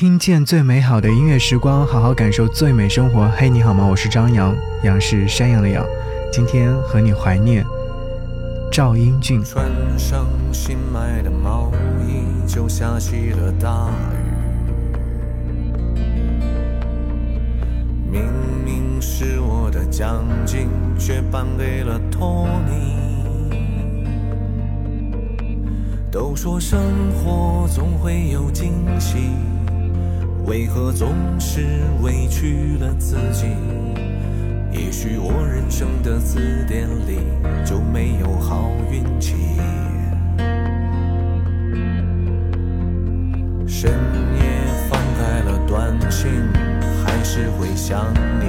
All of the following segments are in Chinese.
听见最美好的音乐时光，好好感受最美生活。嘿，你好吗？我是张扬，杨是山羊的羊。今天和你怀念赵英俊。穿上新买的毛衣，就下起了大雨。明明是我的奖金，却颁给了托尼。都说生活总会有惊喜，为何总是委屈了自己？也许我人生的字典里就没有好运气。深夜翻开了短信，还是会想你。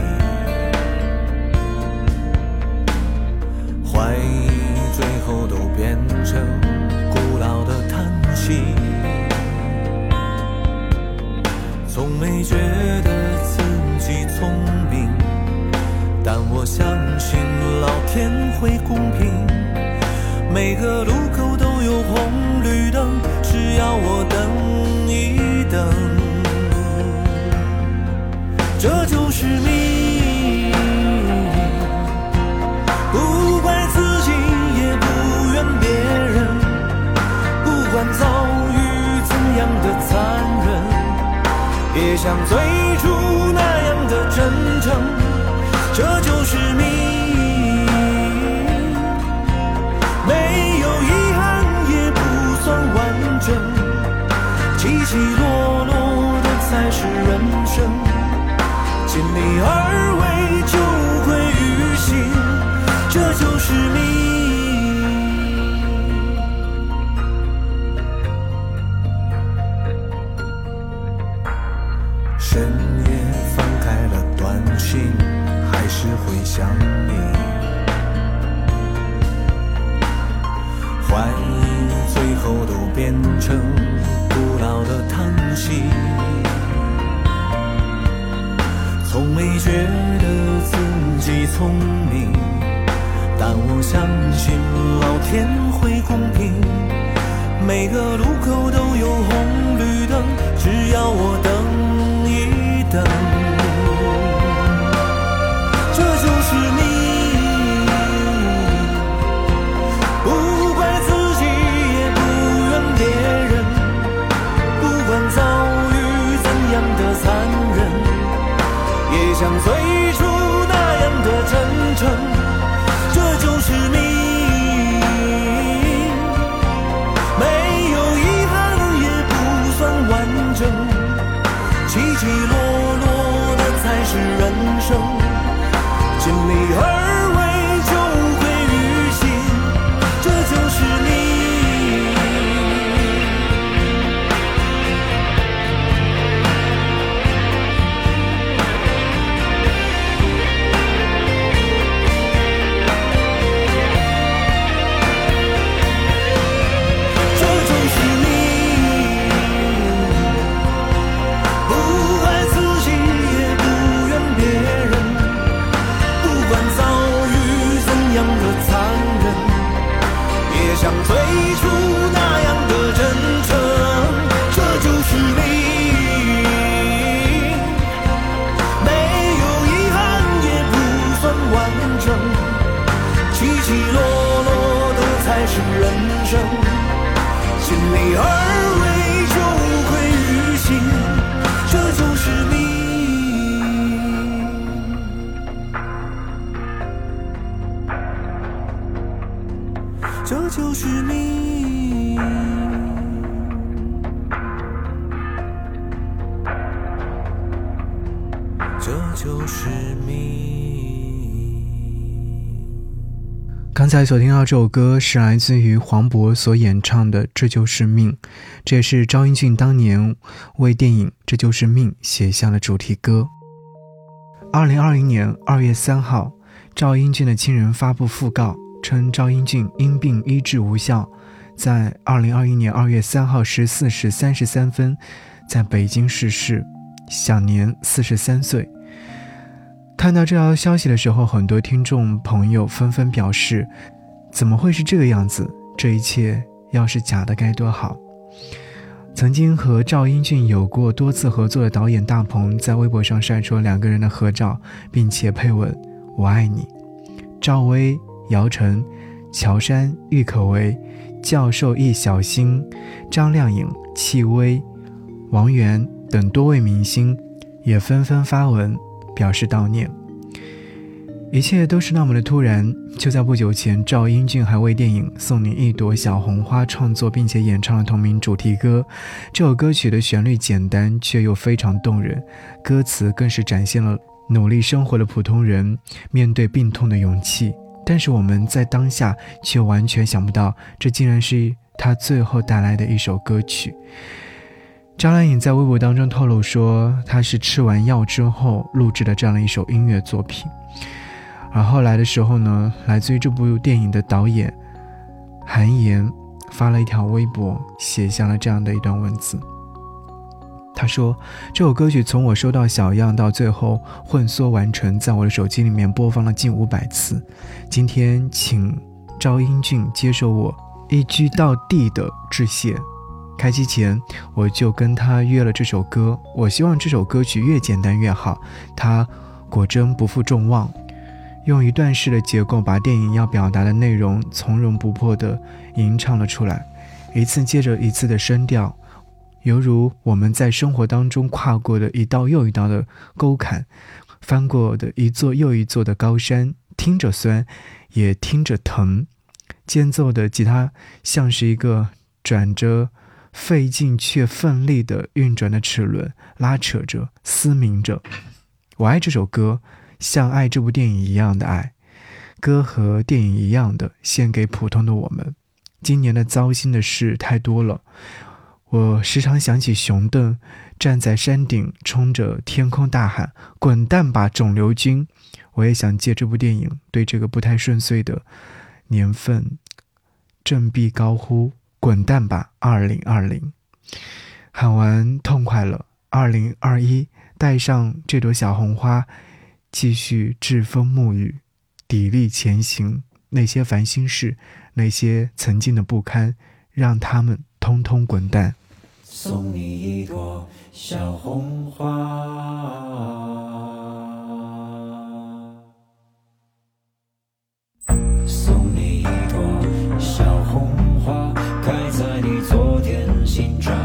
怀疑最后都变成古。老的叹息，从没觉得自己聪明，但我相信老天会公平。每个路口都有红绿灯，只要我等一等，这就是命。也像最初那样的真诚，这就是命。没有遗憾也不算完整，起起落落的才是人生。尽力而为就会于心，这就是命觉得自己聪明但我相信老天会公平。每个路口都有红绿灯只要我等一等。起起落落的才是人生。尽力而为就愧于心，这就是命。这就是命，才所听到这首歌是来自于黄渤所演唱的《这就是命》，这也是赵英俊当年为电影《这就是命》写下的主题歌。二零二零年二月三号，赵英俊的亲人发布讣告。称赵英俊因病医治无效，在二零二一年二月三号十四时三十三分，在北京逝世，享年四十三岁。看到这条消息的时候，很多听众朋友纷纷表示：“怎么会是这个样子？这一切要是假的该多好！”曾经和赵英俊有过多次合作的导演大鹏在微博上晒出了两个人的合照，并且配文“我爱你”。赵薇、姚晨、乔杉、郁可唯、教授易小星、张靓颖、戚薇、王源等多位明星也纷纷发文表示悼念。一切都是那么的突然。就在不久前，赵英俊还为电影《送你一朵小红花》创作并且演唱了同名主题歌。这首歌曲的旋律简单，却又非常动人，歌词更是展现了努力生活的普通人面对病痛的勇气。但是我们在当下却完全想不到，这竟然是他最后带来的一首歌曲。张靓颖在微博当中透露说，她是吃完药之后录制的这样的一首音乐作品。而后来的时候呢，来自于这部电影的导演韩延发了一条微博，写下了这样的一段文字。他说：“这首歌曲从我收到小样到最后混缩完成，在我的手机里面播放了近五百次。今天，请赵英俊接受我一句到地的致谢。开机前，我就跟他约了这首歌。我希望这首歌曲越简单越好。他果真不负众望。”用一段式的结构，把电影要表达的内容从容不迫地吟唱了出来，一次接着一次的声调，犹如我们在生活当中跨过的一道又一道的沟坎，翻过的一座又一座的高山，听着酸，也听着疼。间奏的吉他像是一个转着费劲却奋力的运转的齿轮，拉扯着，嘶鸣着。我爱这首歌。像爱这部电影一样的爱，歌和电影一样的献给普通的我们。今年的糟心的事太多了，我时常想起熊顿站在山顶，冲着天空大喊：“滚蛋吧，肿瘤君！”我也想借这部电影，对这个不太顺遂的年份振臂高呼：“滚蛋吧，二零二零！”喊完痛快了，二零二一，带上这朵小红花。继续栉风沐雨，砥砺前行。那些烦心事，那些曾经的不堪，让他们通通滚蛋。送你一朵小红花，青春。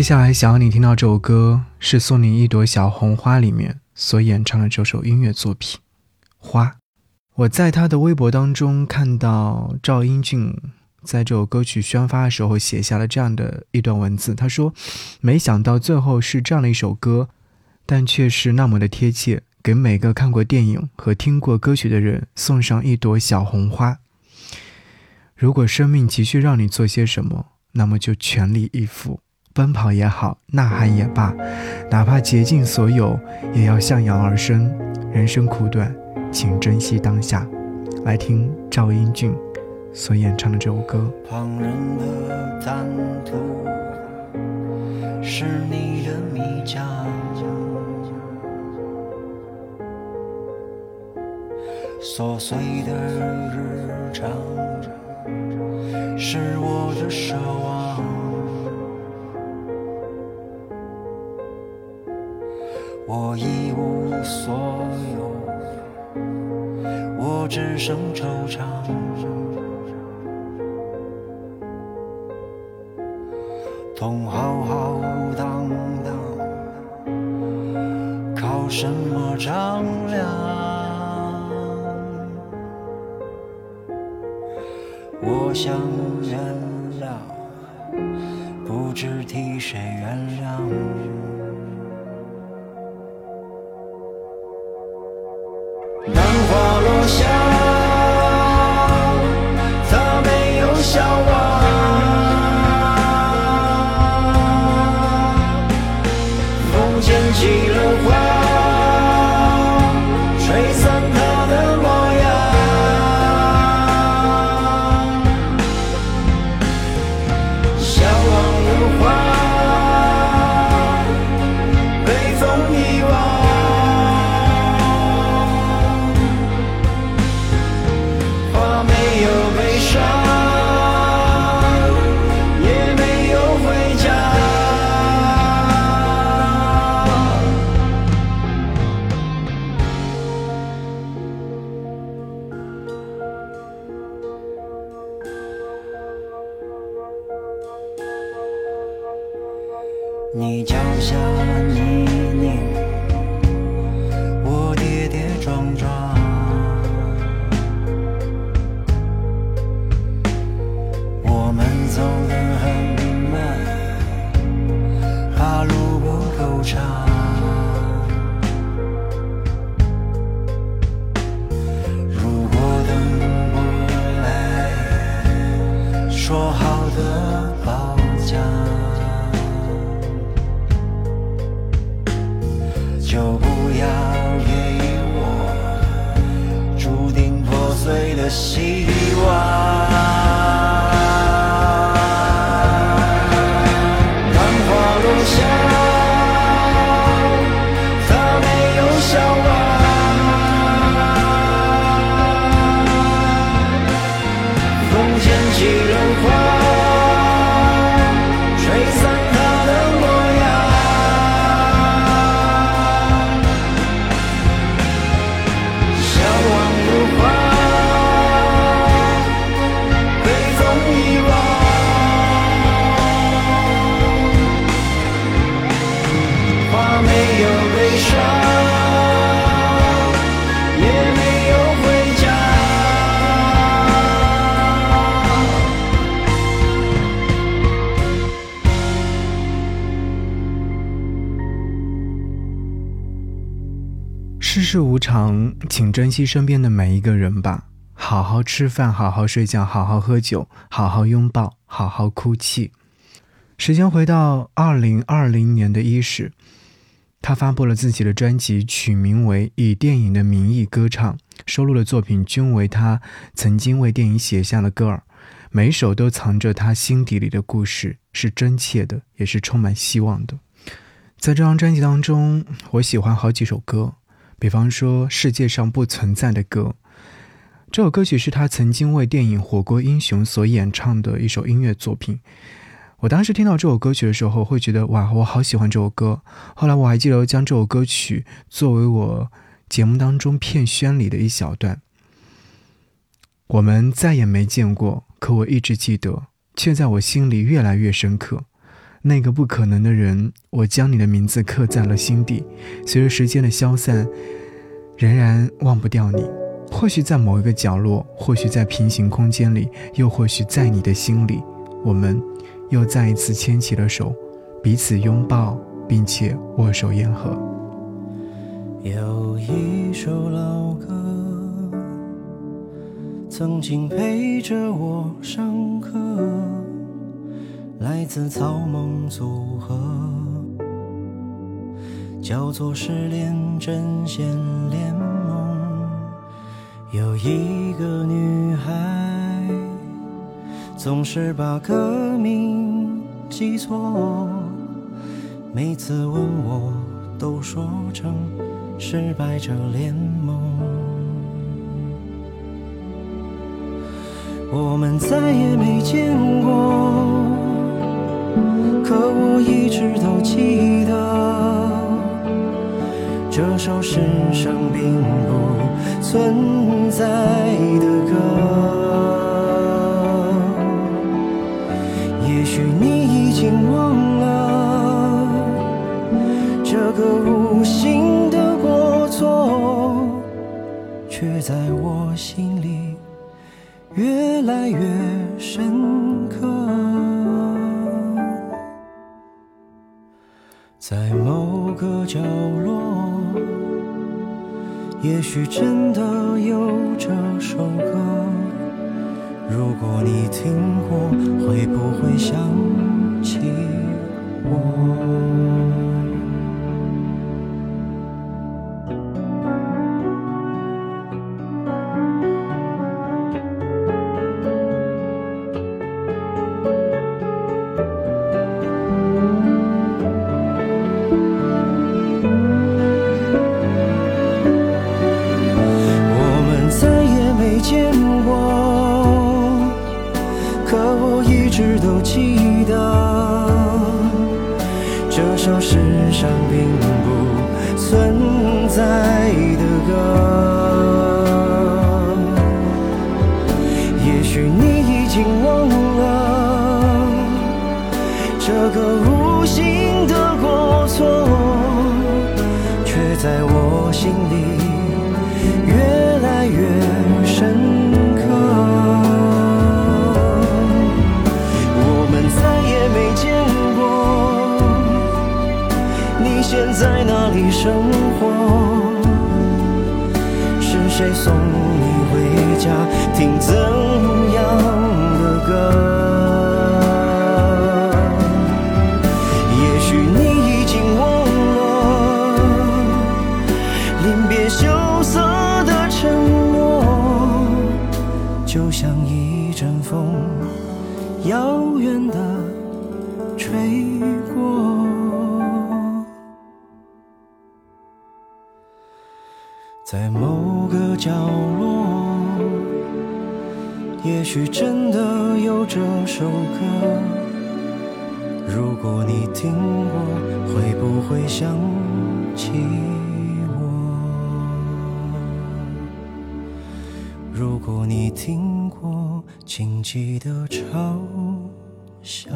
接下来想要你听到这首歌是《送你一朵小红花》里面所演唱的这首音乐作品《花》。我在他的微博当中看到赵英俊在这首歌曲宣发的时候写下了这样的一段文字，他说：“没想到最后是这样的一首歌，但却是那么的贴切。”给每个看过电影和听过歌曲的人送上一朵小红花。如果生命急需让你做些什么，那么就全力以赴，奔跑也好，呐喊也罢，哪怕竭尽所有，也要向阳而生。人生苦短，请珍惜当下。来听赵英俊所演唱的这首歌。旁人的坦途是你的迷家。琐碎的日常是我的奢望，我一无所有，我只剩惆怅，痛浩浩荡荡，靠什么丈量？我想原谅，不知替谁原谅。好的保家。就不要给我注定破碎的希望。请珍惜身边的每一个人吧。好好吃饭，好好睡觉，好好喝酒，好好拥抱，好好哭泣。时间回到二零二零年的伊始，他发布了自己的专辑，取名为《以电影的名义歌唱》，收录的作品均为他曾经为电影写下的歌儿，每首都藏着他心底里的故事，是真切的，也是充满希望的。在这张专辑当中，我喜欢好几首歌。比方说，世界上不存在的歌，这首歌曲是他曾经为电影《火锅英雄》所演唱的一首音乐作品。我当时听到这首歌曲的时候，会觉得哇，我好喜欢这首歌。后来我还记得将这首歌曲作为我节目当中片宣里的一小段。我们再也没见过，可我一直记得，却在我心里越来越深刻。那个不可能的人，我将你的名字刻在了心底。随着时间的消散，仍然忘不掉你。或许在某一个角落，或许在平行空间里，又或许在你的心里，我们。又再一次牵起了手，彼此拥抱，并且握手言和。有一首老歌，曾经陪着我上课，来自草蜢组合，叫做《失恋阵线联盟》。有一个女孩，总是把歌名。记错，每次问我都说成失败者联盟。我们再也没见过，可我一直都记得这首世上并不存在的歌。也许你已经忘了这个无心的过错却在我心里越来越许真的有这首歌。如果你听过，会不会想起我？遥远的吹过。在某个角落，也许真的有这首歌。如果你听过，会不会想起我？如果你听过，请记得嘲笑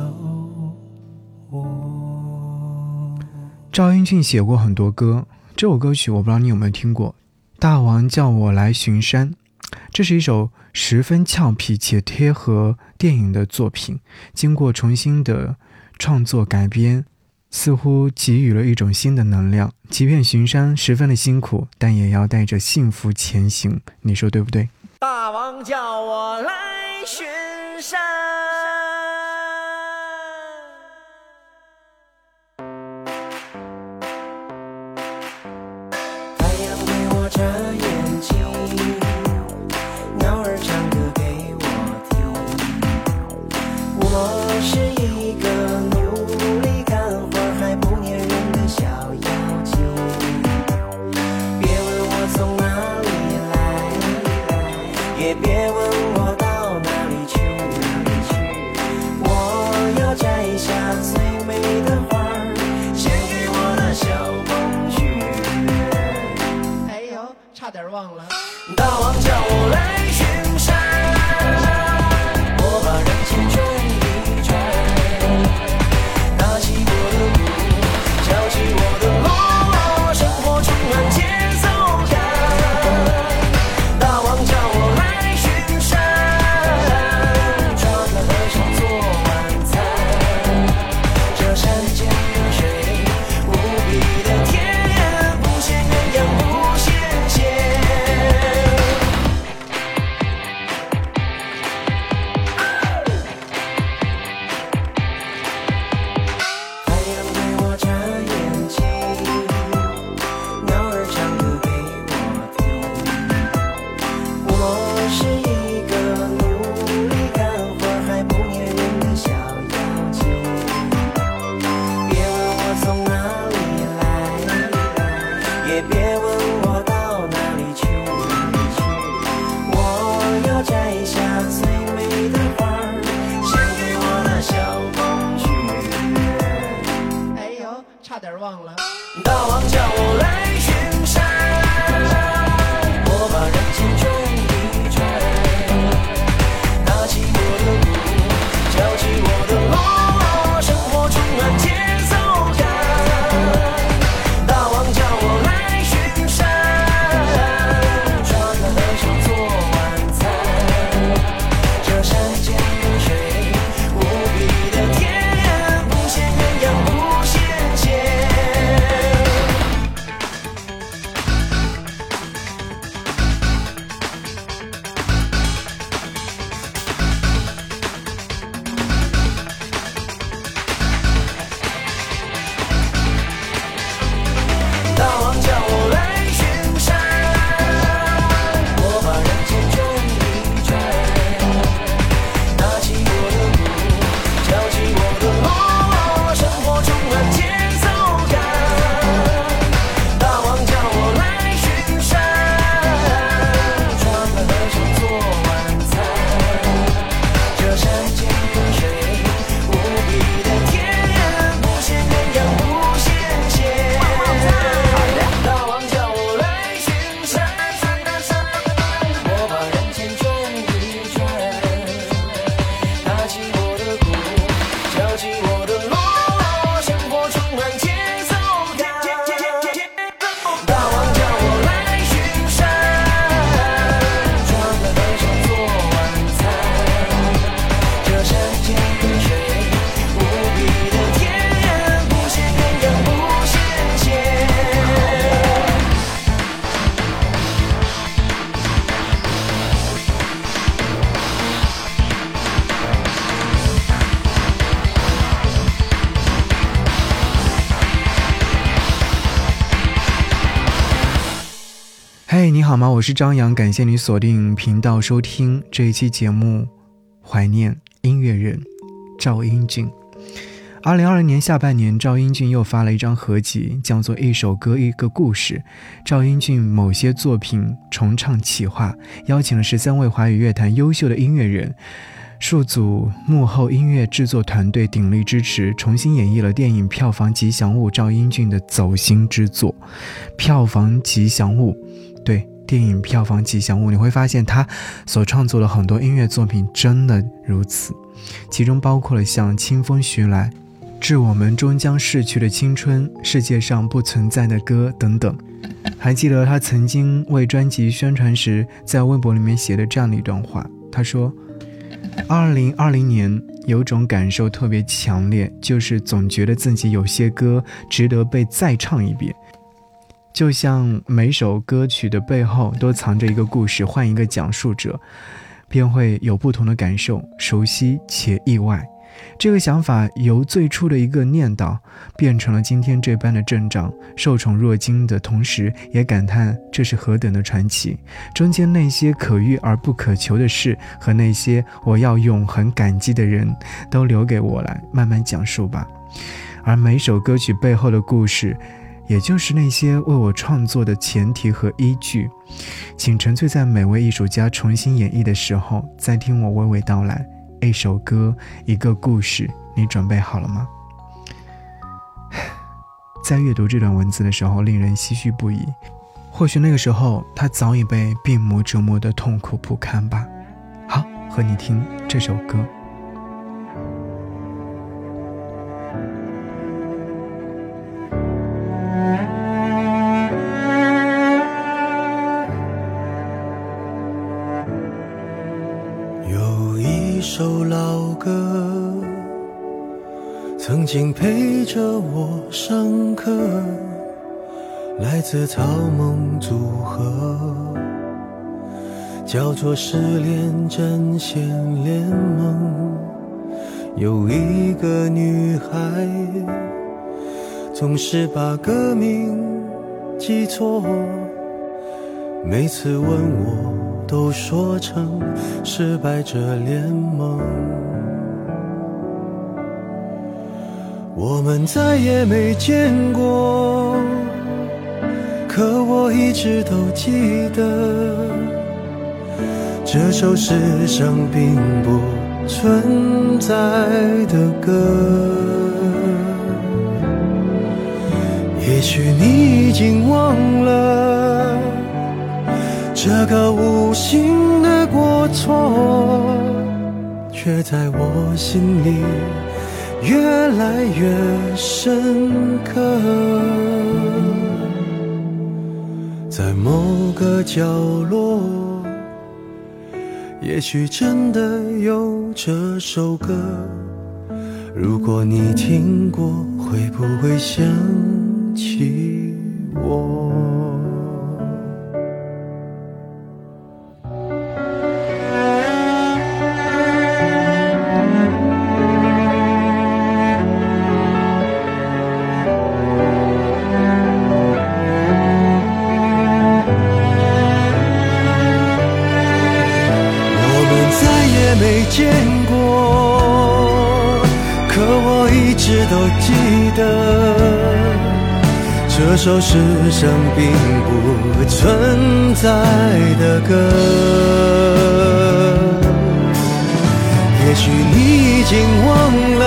我。赵英俊写过很多歌，这首歌曲我不知道你有没有听过。大王叫我来巡山，这是一首十分俏皮且贴合电影的作品。经过重新的创作改编，似乎给予了一种新的能量。即便巡山十分的辛苦，但也要带着幸福前行。你说对不对？大王叫我来群山。太阳对我眨眼睛是张扬，感谢你锁定频道收听这一期节目，怀念音乐人赵英俊。二零二零年下半年，赵英俊又发了一张合集，叫做《一首歌一个故事》。赵英俊某些作品重唱企划，邀请了十三位华语乐坛优秀的音乐人，数组幕后音乐制作团队鼎力支持，重新演绎了电影票房吉祥物赵英俊的走心之作。票房吉祥物，对。电影票房吉祥物，你会发现他所创作的很多音乐作品真的如此，其中包括了像《清风徐来》。致我们终将逝去的青春，世界上不存在的歌等等。还记得他曾经为专辑宣传时，在微博里面写的这样的一段话，他说：“二零二零年有种感受特别强烈，就是总觉得自己有些歌值得被再唱一遍。”就像每首歌曲的背后都藏着一个故事，换一个讲述者，便会有不同的感受，熟悉且意外。这个想法由最初的一个念叨，变成了今天这般的阵仗，受宠若惊的同时，也感叹这是何等的传奇。中间那些可遇而不可求的事，和那些我要永恒感激的人，都留给我来慢慢讲述吧。而每首歌曲背后的故事，也就是那些为我创作的前提和依据，请沉醉在每位艺术家重新演绎的时候，再听我娓娓道来。一首歌，一个故事，你准备好了吗？在阅读这段文字的时候，令人唏嘘不已。或许那个时候他早已被病魔折磨的痛苦不堪吧。好，和你听这首歌。陪着我上课，来自草蜢组合，叫做《失恋阵线联盟》。有一个女孩，总是把歌名记错，每次问我。都说成失败者联盟，我们再也没见过，可我一直都记得这首世上并不存在的歌。也许你已经忘了。这个无心的过错，却在我心里越来越深刻。在某个角落，也许真的有这首歌。如果你听过，会不会想起首世上并不存在的歌。也许你已经忘了，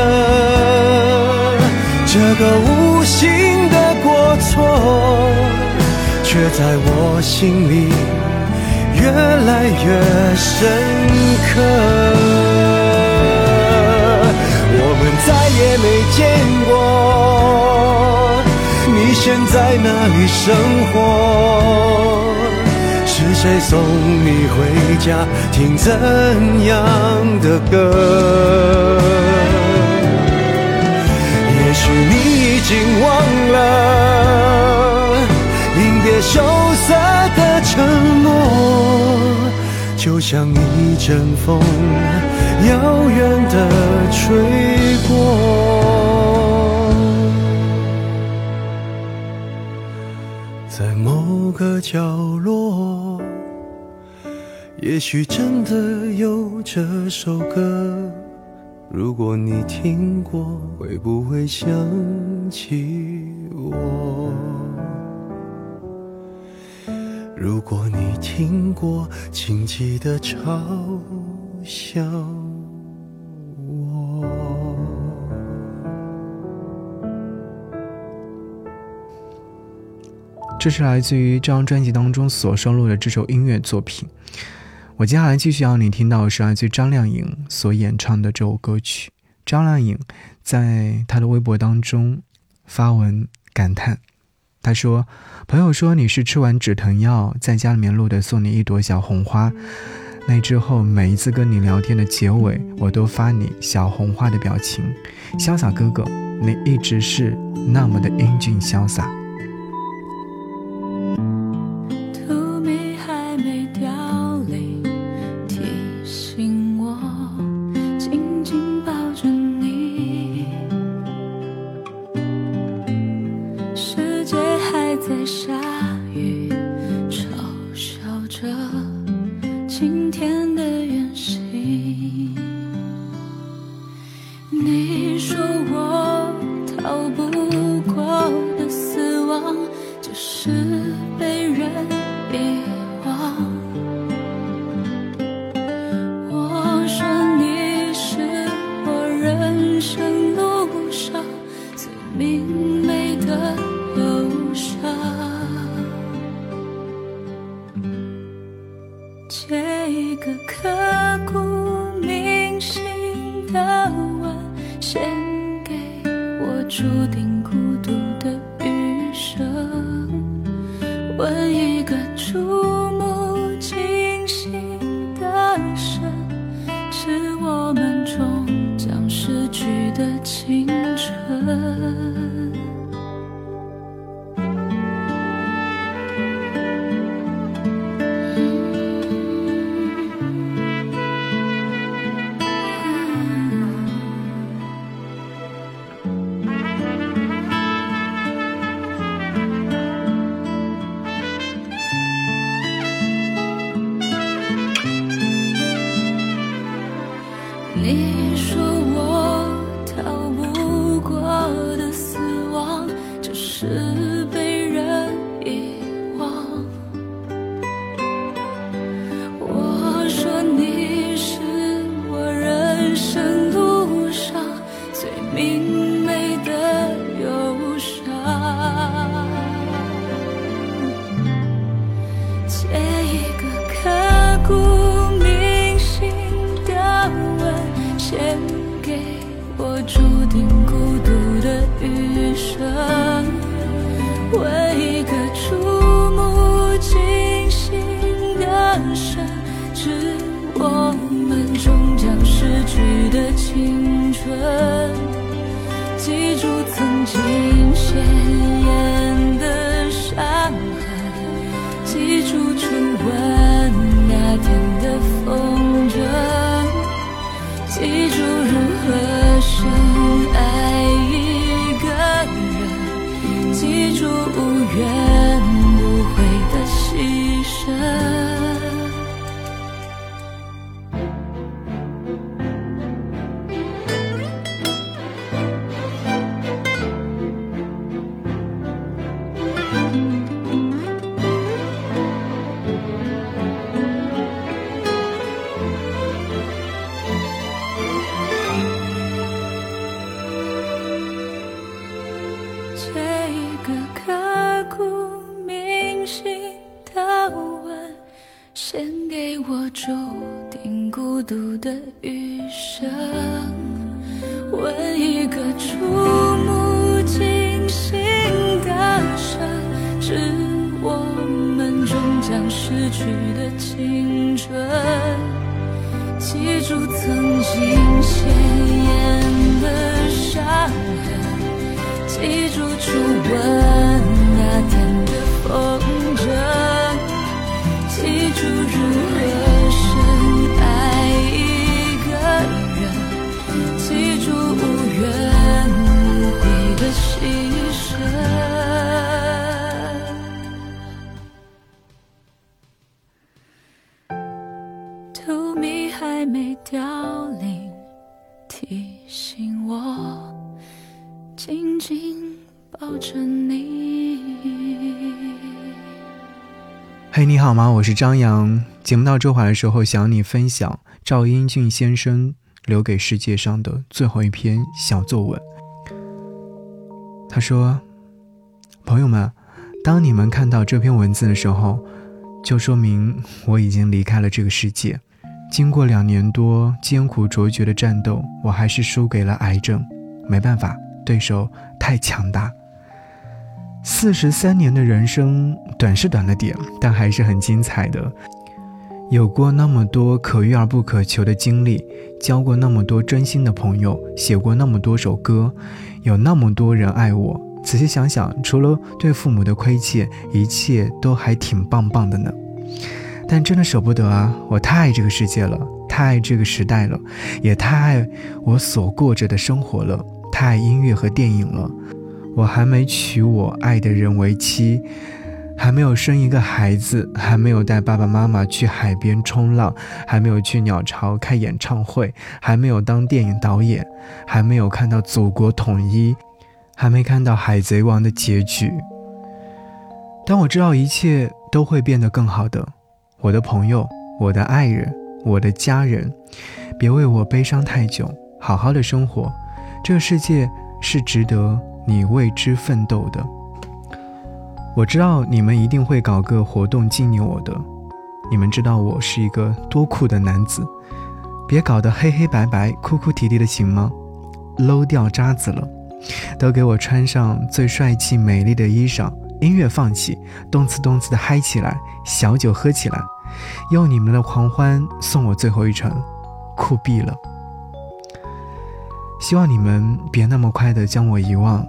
这个无心的过错，却在我心里。越来越深刻，我们再也没见过。现在哪里生活？是谁送你回家？听怎样的歌？也许你已经忘了，临别羞涩的承诺。就像一阵风，遥远的吹过，个角落，也许真的有这首歌。如果你听过，会不会想起我？如果你听过，请记得嘲笑这是来自于这张专辑当中所收录的这首音乐作品。我接下来继续要你听到是来自张靓颖所演唱的这首歌曲。张靓颖在她的微博当中发文感叹。他说：“朋友说你是吃完止疼药在家里面录的，送你一朵小红花。那之后每一次跟你聊天的结尾，我都发你小红花的表情。潇洒哥哥，你一直是那么的英俊潇洒。”明媚的借一个刻骨铭心的吻，献给我注定孤独的余生。为一个触目惊心的神，致我们终将逝去的青春。记住献给我注定孤独的余生。问一个触目惊心的神，致我们终将逝去的青春。记住曾经鲜艳的伤痕。记住初吻那天的风筝，记住如何深爱一个人，记住无怨无悔的牺牲。荼蘼还没凋零，提醒我。紧紧抱着你。嘿，你好吗？我是张扬。节目到这会的时候，想你分享赵英俊先生留给世界上的最后一篇小作文。他说：“朋友们，当你们看到这篇文字的时候，就说明我已经离开了这个世界。经过两年多艰苦卓绝的战斗，我还是输给了癌症。没办法。”对手太强大。四十三年的人生，短是短了点，但还是很精彩的。有过那么多可遇而不可求的经历，交过那么多真心的朋友，写过那么多首歌，有那么多人爱我。仔细想想，除了对父母的亏欠，一切都还挺棒棒的呢。但真的舍不得啊！我太爱这个世界了，太爱这个时代了，也太爱我所过着的生活了。太爱音乐和电影了，我还没娶我爱的人为妻，还没有生一个孩子，还没有带爸爸妈妈去海边冲浪，还没有去鸟巢开演唱会，还没有当电影导演，还没有看到祖国统一，还没看到海贼王的结局。当我知道一切都会变得更好的，我的朋友，我的爱人，我的家人，别为我悲伤太久，好好的生活。这个世界是值得你为之奋斗的。我知道你们一定会搞个活动纪念我的。你们知道我是一个多酷的男子，别搞得黑黑白白、哭哭啼啼的行吗搂掉渣子了，都给我穿上最帅气美丽的衣裳，音乐放起，动次动次的嗨起来，小酒喝起来，用你们的狂欢送我最后一程，酷毙了！希望你们别那么快的将我遗忘，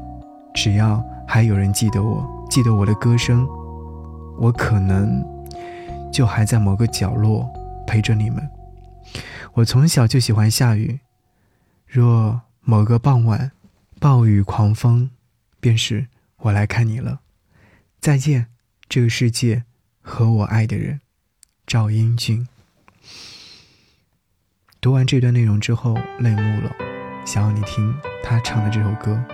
只要还有人记得我，记得我的歌声，我可能就还在某个角落陪着你们。我从小就喜欢下雨，若某个傍晚，暴雨狂风，便是我来看你了。再见，这个世界和我爱的人，赵英俊。读完这段内容之后，泪目了，想要你听他唱的这首歌。